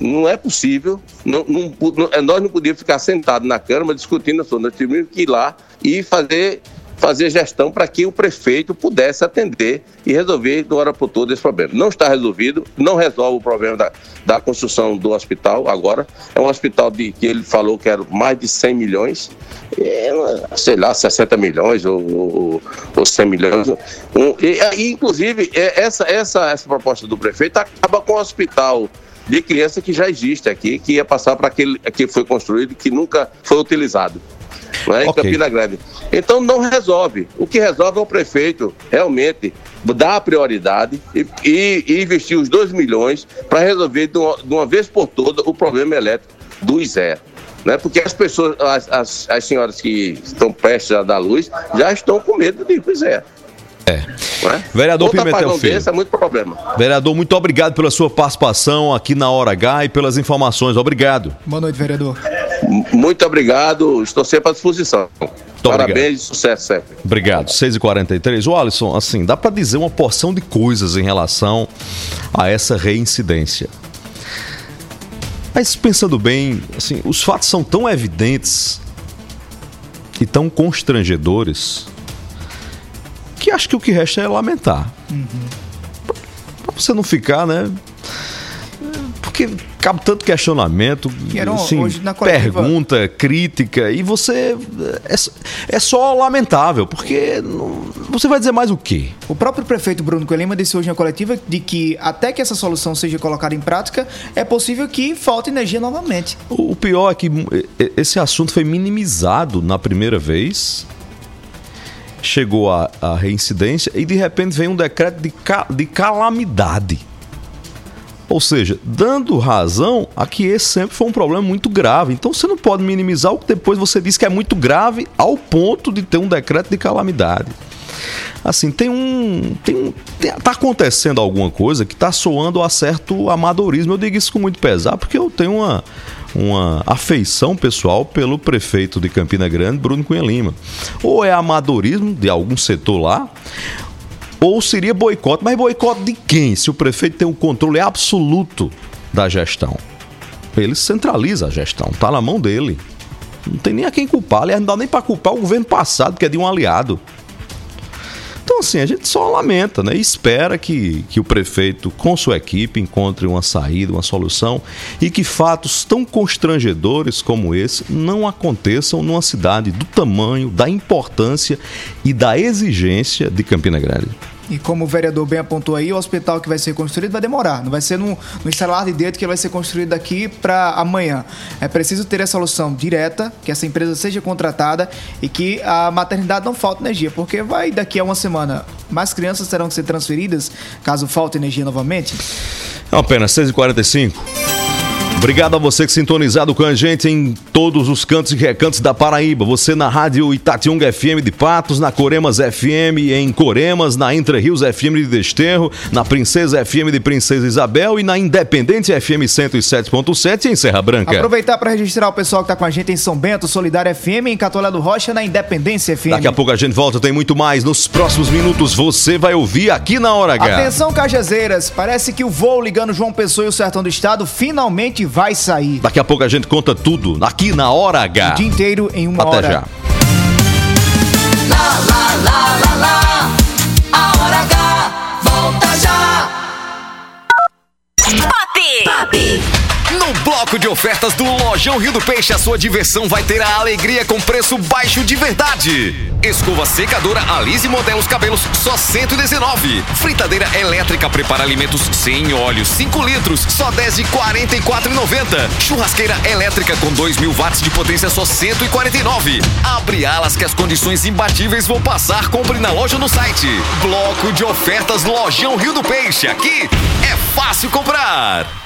não é possível, não, não, não- é, nós não podíamos ficar sentados na Câmara discutindo sobre nós tínhamos que ir lá e fazer, fazer gestão para que o prefeito pudesse atender e resolver uma hora por toda esse problema. Não está resolvido, não resolve o problema da, da construção do hospital agora. É um hospital de, que ele falou que era mais de 100 milhões, é, sei lá, 60 milhões ou, ou, ou 100 milhões. Um, e, e, inclusive, é, essa, essa, essa proposta do prefeito acaba com o hospital de criança que já existe aqui, que ia passar para aquele que foi construído que nunca foi utilizado. Não é? Em Ok. Campina Grande. Então não resolve. O que resolve é o prefeito realmente dar a prioridade e, e- e investir os 2 milhões para resolver de uma, de uma vez por todas o problema elétrico do ISEA. Né? Porque as pessoas, as, as, as senhoras que estão prestes a dar luz, já estão com medo de ir para o ISEA. É. É? Vereador Outro Pimentel Filho. desse é muito problema. Vereador, muito obrigado pela sua participação aqui na Hora H e pelas informações. Obrigado. Boa noite, vereador. Muito obrigado, estou sempre à disposição. Parabéns obrigado. e sucesso sempre. Obrigado. 6h43. O Alisson, assim, dá pra dizer uma porção de coisas em relação a essa reincidência. Mas pensando bem, assim, os fatos são tão evidentes e tão constrangedores que acho que o que resta é lamentar. Pra você não ficar, né? Porque cabe tanto questionamento, Queiroz, assim, hoje coletiva- pergunta, crítica, e você. É, é só lamentável, porque não- você vai dizer mais o quê? O próprio prefeito Bruno Coelho disse hoje na coletiva de que até que essa solução seja colocada em prática, é possível que falte energia novamente. O pior é que e- esse assunto foi minimizado na primeira vez. Chegou a, a reincidência e de repente vem um decreto de, ca- de calamidade. Ou seja, dando razão a que esse sempre foi um problema muito grave. Então você não pode minimizar o que depois você diz que é muito grave ao ponto de ter um decreto de calamidade. Assim, tem um. Tem um tá acontecendo alguma coisa que tá soando a certo amadorismo. Eu digo isso com muito pesar, porque eu tenho uma, uma afeição pessoal pelo prefeito de Campina Grande, Bruno Cunha Lima. Ou é amadorismo de algum setor lá, ou seria boicote. Mas boicote de quem? Se o prefeito tem um controle absoluto da gestão. Ele centraliza a gestão, tá na mão dele. Não tem nem a quem culpar. Aliás, não dá nem para culpar o governo passado, que é de um aliado. Então, assim, a gente só lamenta, né? E espera que, que o prefeito, com sua equipe, encontre uma saída, uma solução e que fatos tão constrangedores como esse não aconteçam numa cidade do tamanho, da importância e da exigência de Campina Grande. E como o vereador bem apontou aí, o hospital que vai ser construído vai demorar. Não vai ser no, no instalar de dedo que vai ser construído daqui para amanhã. É preciso ter a solução direta, que essa empresa seja contratada e que a maternidade não falte energia, porque vai daqui a uma semana mais crianças terão que ser transferidas caso falte energia novamente. É uma pena, 6h45. Obrigado a você que sintonizado com a gente em todos os cantos e recantos da Paraíba. Você na rádio Itatiunga FM de Patos, na Coremas FM em Coremas, na Entre Rios FM de Desterro, na Princesa FM de Princesa Isabel e na Independente FM 107.7 em Serra Branca. Aproveitar para registrar o pessoal que está com a gente em São Bento, Solidário FM, em Catolé do Rocha, na Independência FM. Daqui a pouco a gente volta, tem muito mais. Nos próximos minutos você vai ouvir aqui na Hora H. Atenção, Cajazeiras, parece que o voo ligando João Pessoa e o Sertão do Estado finalmente vai sair. Daqui a pouco a gente conta tudo aqui na Hora H. O dia inteiro em uma Até hora. já. Lá, lá, lá, lá, lá. A hora H volta já. Bloco de ofertas do Lojão Rio do Peixe, a sua diversão vai ter a alegria com preço baixo de verdade. Escova secadora Alise Modelos Cabelos, só 119. Fritadeira elétrica prepara alimentos sem óleo, 5 litros, só 10 de 44,90. Churrasqueira elétrica com 2 mil watts de potência, só 149. Abre alas que as condições imbatíveis vão passar. Compre na loja no site. Bloco de ofertas Lojão Rio do Peixe. Aqui é fácil comprar.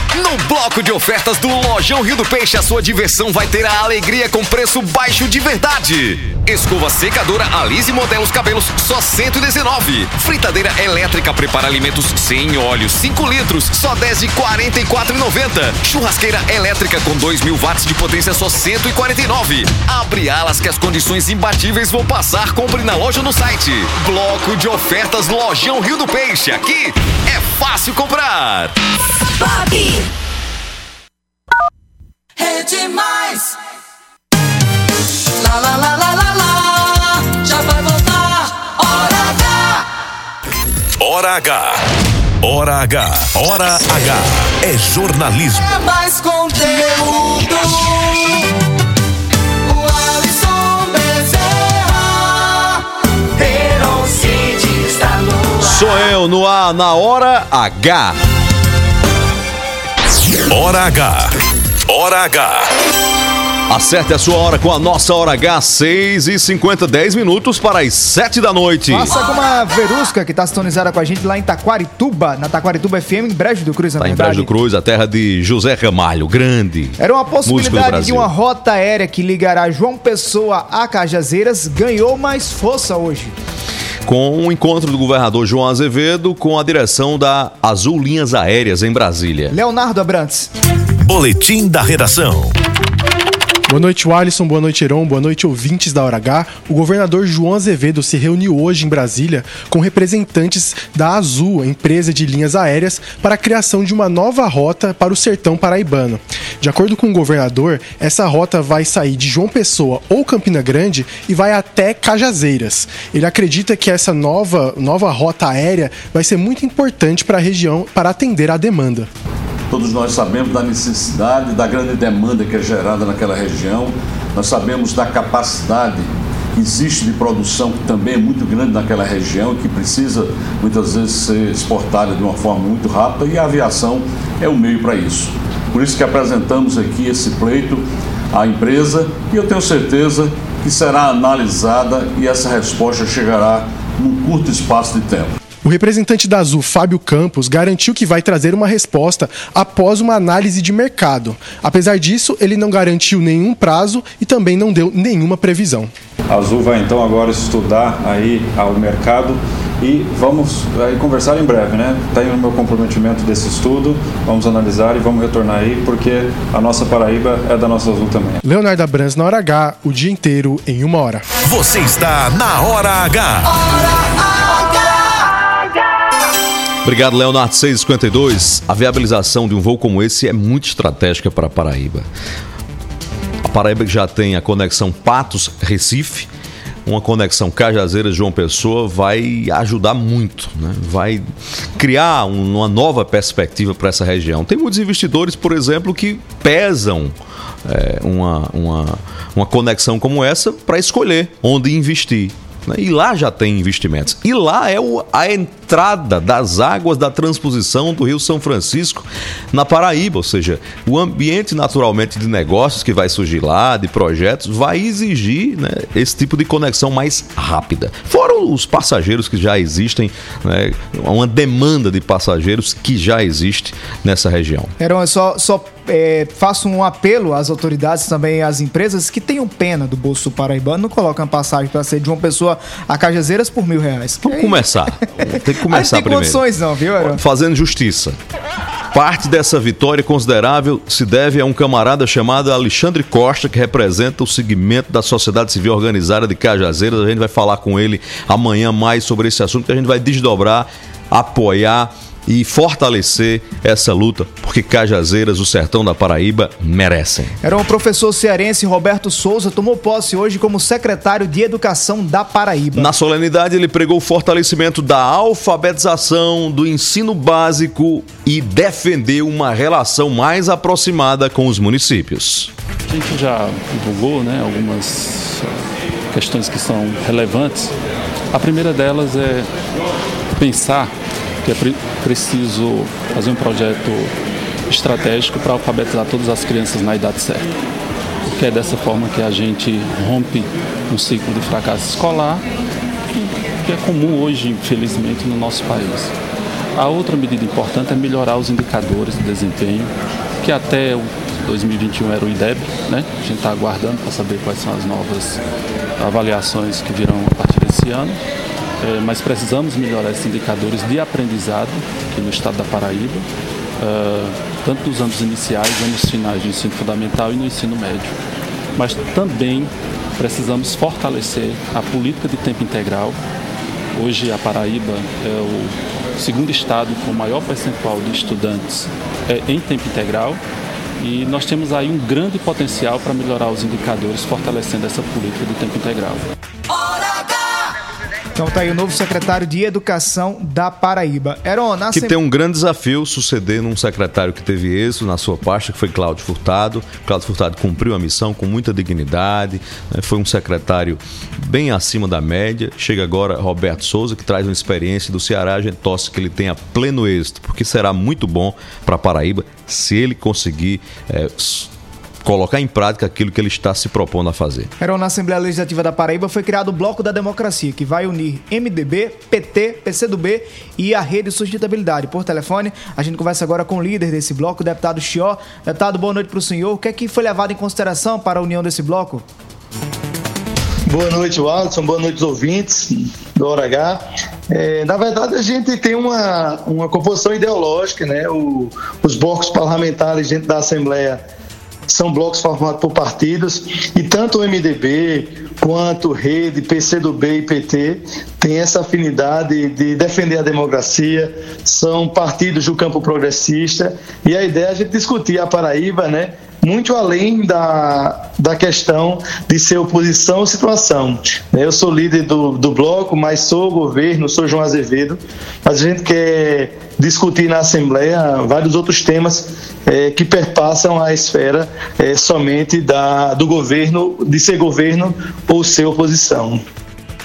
No bloco de ofertas do Lojão Rio do Peixe, a sua diversão vai ter a alegria com preço baixo de verdade. Escova secadora Alise Modelos Cabelos, só 119. Fritadeira elétrica prepara alimentos sem óleo, 5 litros, só 10 de 44,90. Churrasqueira elétrica com 2 mil watts de potência, só 149. Abre alas que as condições imbatíveis vão passar. Compre na loja ou no site. Bloco de ofertas Lojão Rio do Peixe. Aqui é fácil comprar. Rede Mais. Lá, lá, lá, lá, lá, lá. Já vai voltar. Hora H. Hora H. Hora H. Hora H. É jornalismo. É mais conteúdo. Sou eu no ar na hora H. Hora H. Hora H. Acerte a sua hora com a nossa hora H, 6 e 50, 10 minutos para as 7 da noite. Faça como a Verusca, que está sintonizada com a gente lá em Taquarituba, na Taquarituba FM, em Brejo do Cruz, na Tá em. Brejo do Cruz, a terra de José Ramalho, grande. Era uma possibilidade de uma rota aérea que ligará João Pessoa a Cajazeiras, ganhou mais força hoje. Com o encontro do governador João Azevedo com a direção da Azul Linhas Aéreas em Brasília. Leonardo Abrantes. Boletim da redação. Boa noite, Alisson. Boa noite, Heron. Boa noite, ouvintes da Hora H. O governador João Azevedo se reuniu hoje em Brasília com representantes da Azul, empresa de linhas aéreas, para a criação de uma nova rota para o sertão paraibano. De acordo com o governador, essa rota vai sair de João Pessoa ou Campina Grande e vai até Cajazeiras. Ele acredita que essa nova, nova rota aérea vai ser muito importante para a região para atender à demanda. Todos nós sabemos da necessidade, da grande demanda que é gerada naquela região. Nós sabemos da capacidade que existe de produção, que também é muito grande naquela região, que precisa muitas vezes ser exportada de uma forma muito rápida e a aviação é o meio para isso. Por isso que apresentamos aqui esse pleito à empresa e eu tenho certeza que será analisada e essa resposta chegará num curto espaço de tempo. O representante da Azul, Fábio Campos, garantiu que vai trazer uma resposta após uma análise de mercado. Apesar disso, ele não garantiu nenhum prazo e também não deu nenhuma previsão. A Azul vai então agora estudar aí ao mercado e vamos aí conversar em breve, né? Tenho o meu comprometimento desse estudo, vamos analisar e vamos retornar aí, porque a nossa Paraíba é da nossa Azul também. Leonardo Abrams na hora H, o dia inteiro em uma hora. Você está na Hora H. Obrigado, Leonardo 652. A viabilização de um voo como esse é muito estratégica para a Paraíba. A Paraíba já tem a conexão Patos-Recife, uma conexão Cajazeiras-João Pessoa vai ajudar muito, né? vai criar um- uma nova perspectiva para essa região. Tem muitos investidores, por exemplo, que pesam é, uma, uma, uma conexão como essa para escolher onde investir. né? E lá já tem investimentos. E lá é o- a entrada das águas da transposição do Rio São Francisco na Paraíba. Ou seja, o ambiente naturalmente de negócios que vai surgir lá, de projetos, vai exigir né, esse tipo de conexão mais rápida. Fora os passageiros que já existem, né, uma demanda de passageiros que já existe nessa região. Heron, eu só, só é, faço um apelo às autoridades também às empresas que tenham pena do bolso paraibano, não colocam passagem para ser de uma pessoa a Cajazeiras por mil reais. Vamos começar. *laughs* Tem que começar Aí tem primeiro. condições não, viu, Heron? Fazendo justiça. Parte dessa vitória considerável se deve a um camarada chamado Alexandre Costa, que representa o segmento da sociedade civil organizada de Cajazeiras. A gente vai falar com ele amanhã mais sobre esse assunto, que a gente vai desdobrar, apoiar e fortalecer essa luta, porque Cajazeiras, o sertão da Paraíba, merecem. Era o professor cearense Roberto Souza, tomou posse hoje como secretário de Educação da Paraíba. Na solenidade, ele pregou o fortalecimento da alfabetização, do ensino básico e defendeu uma relação mais aproximada com os municípios. A gente já divulgou né, algumas questões que são relevantes. A primeira delas é pensar que é pre- preciso fazer um projeto estratégico para alfabetizar todas as crianças na idade certa. Porque é dessa forma que a gente rompe um ciclo de fracasso escolar, que- é comum hoje, infelizmente, no nosso país. A outra medida importante é melhorar os indicadores de desempenho, que até o 2021 era o IDEB, né? A gente está aguardando para saber quais são as novas avaliações que virão a partir desse ano. É, mas precisamos melhorar esses indicadores de aprendizado aqui no estado da Paraíba, ah, tanto nos anos iniciais, anos finais do ensino fundamental e no ensino médio. Mas também precisamos fortalecer a política de tempo integral. Hoje a Paraíba é o segundo estado com o maior percentual de estudantes é, em tempo integral e nós temos aí um grande potencial para melhorar os indicadores, fortalecendo essa política de tempo integral. Então tá aí o novo secretário de Educação da Paraíba. Heron, na que sem- tem um grande desafio suceder num secretário que teve êxito na sua pasta, que foi Cláudio Furtado. Cláudio Furtado cumpriu a missão com muita dignidade, né, foi um secretário bem acima da média. Chega agora Roberto Souza, que traz uma experiência do Ceará. A gente torce que ele tenha pleno êxito, porque será muito bom para Paraíba se ele conseguir s- colocar em prática aquilo que ele está se propondo a fazer. Heron, na Assembleia Legislativa da Paraíba foi criado o Bloco da Democracia, que vai unir MDB, PT, PCdoB e a Rede Sustentabilidade. Por telefone, a gente conversa agora com o líder desse bloco, o deputado Chió. Deputado, boa noite para o senhor. O que é que foi levado em consideração para a união desse bloco? Boa noite, Watson. Boa noite, os ouvintes do Hora H. É, na verdade, a gente tem uma, uma composição ideológica, né? O- os blocos parlamentares dentro da Assembleia são blocos formados por partidos e tanto o MDB quanto Rede, PCdoB e PT têm essa afinidade de defender a democracia, são partidos do campo progressista e a ideia é a gente discutir a Paraíba, né? Muito além da, da questão de ser oposição ou situação. Eu sou líder do, do bloco, mas sou governo, sou João Azevedo, mas a gente quer discutir na Assembleia vários outros temas eh, que perpassam a esfera eh, somente da, do governo, de ser governo ou ser oposição.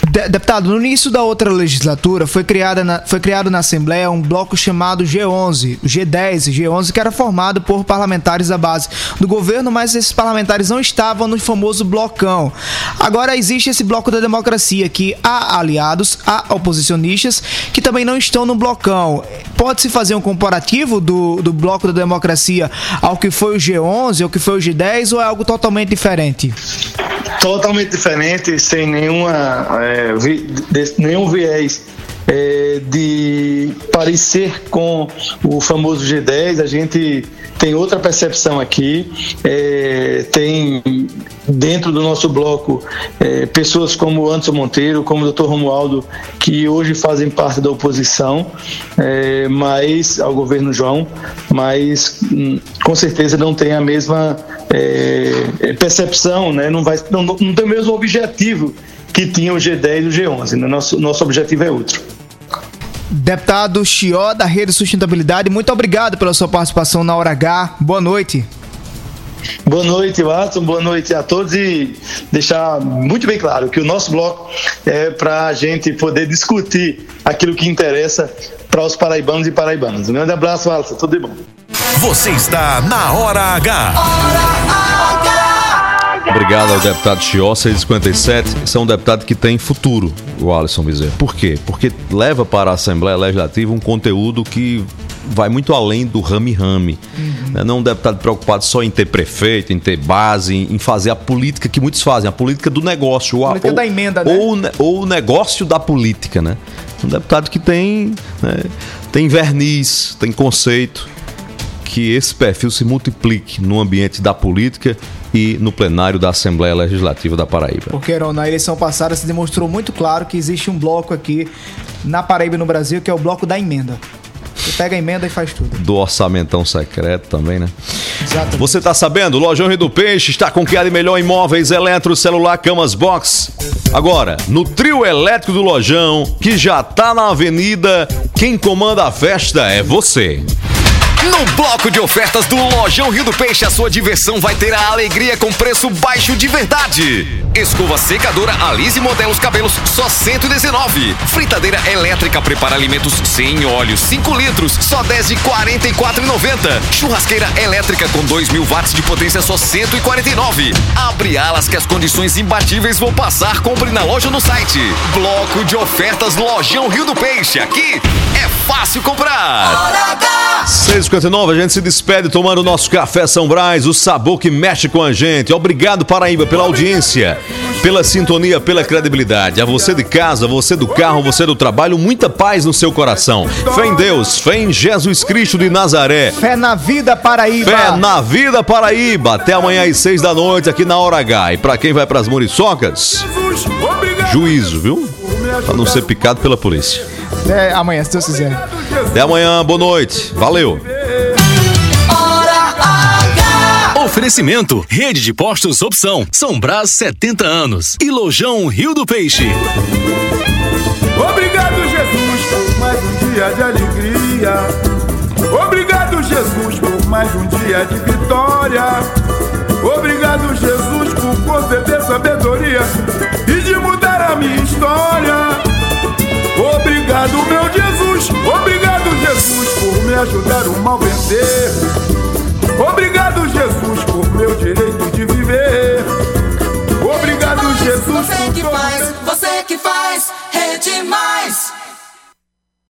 De- deputado, no início da outra legislatura foi, criada na- foi criado na Assembleia um bloco chamado G11, o G10 e G11, que era formado por parlamentares da base do governo, mas esses parlamentares não estavam no famoso blocão. Agora existe esse bloco da democracia, que há aliados, há oposicionistas, que também não estão no blocão. Pode-se fazer um comparativo do, do bloco da democracia ao que foi o G11, ao que foi o G10, ou é algo totalmente diferente? totalmente diferente, sem nenhuma, é, nenhum viés é, de parecer com o famoso G10. A gente tem outra percepção aqui. É, tem dentro do nosso bloco é, pessoas como o Anderson Monteiro, como o Dr. Romualdo, que hoje fazem parte da oposição, é, mas ao governo João, mas hum, com certeza não tem a mesma é, percepção, né? não, vai, não, não tem o mesmo objetivo que tinha o G10 e o G11. Né? Nosso, nosso objetivo é outro. Deputado Chió, da Rede Sustentabilidade, muito obrigado pela sua participação na Hora H. Boa noite. Boa noite, Watson. Boa noite a todos e deixar muito bem claro que o nosso bloco é para a gente poder discutir aquilo que interessa para os paraibanos e paraibanas. Um grande abraço, Watson. Tudo de bom. Você está na Hora H. Obrigado ao deputado Chió, 657. Esse é um deputado que tem futuro, o Alisson Bezerra. Por quê? Porque leva para a Assembleia Legislativa um conteúdo que vai muito além do rame-rame. Né? Não é um deputado preocupado só em ter prefeito, em ter base, em fazer a política que muitos fazem, a política do negócio. ou a- Política ou, da emenda, né? ou, ou o negócio da política, né? Um deputado que tem, né, tem verniz, tem conceito, que esse perfil se multiplique no ambiente da política e no plenário da Assembleia Legislativa da Paraíba. Porque, Heron, na eleição passada se demonstrou muito claro que existe um bloco aqui na Paraíba e no Brasil, que é o bloco da emenda. Você pega a emenda e faz tudo. Do orçamentão secreto também, né? Exatamente. Você tá sabendo? Lojão Rio do Peixe está com que melhor em móveis, eletro, celular, camas, box. Agora, no trio elétrico do Lojão, que já tá na avenida, quem comanda a festa é você. No bloco de ofertas do Lojão Rio do Peixe, a sua diversão vai ter a alegria com preço baixo de verdade. Escova secadora Alize Modelos Cabelos, só 119. Fritadeira elétrica prepara alimentos sem óleo, 5 litros, só 10 de 44,90. Churrasqueira elétrica com 2 mil watts de potência, só 149. Abre alas que as condições imbatíveis vão passar. Compre na loja ou no site. Bloco de ofertas Lojão Rio do Peixe. Aqui é fácil comprar. 6h59, a gente se despede tomando o nosso café São Brás, o sabor que mexe com a gente. Obrigado, Paraíba, pela audiência, pela sintonia, pela credibilidade. A você de casa, você do carro, você do trabalho, muita paz no seu coração. Fé em Deus, fé em Jesus Cristo de Nazaré. Fé na vida, Paraíba. Fé na vida, Paraíba. Até amanhã às 6 da noite aqui na Hora H. E pra quem vai pras muriçocas, juízo, viu? Pra não ser picado pela polícia. Até amanhã, se Deus quiser. Até amanhã, boa noite. Valeu. Oferecimento: Rede de Postos Opção, São Brás 70 anos e Lojão Rio do Peixe. Obrigado, Jesus, por mais um dia de alegria. Obrigado, Jesus, por mais um dia de vitória. Obrigado, Jesus, por conceder sabedoria e de mudar a minha história. Obrigado, meu Jesus. Obrigado, Jesus, por me ajudar o mal vencer. você que faz, você que faz, rede mais.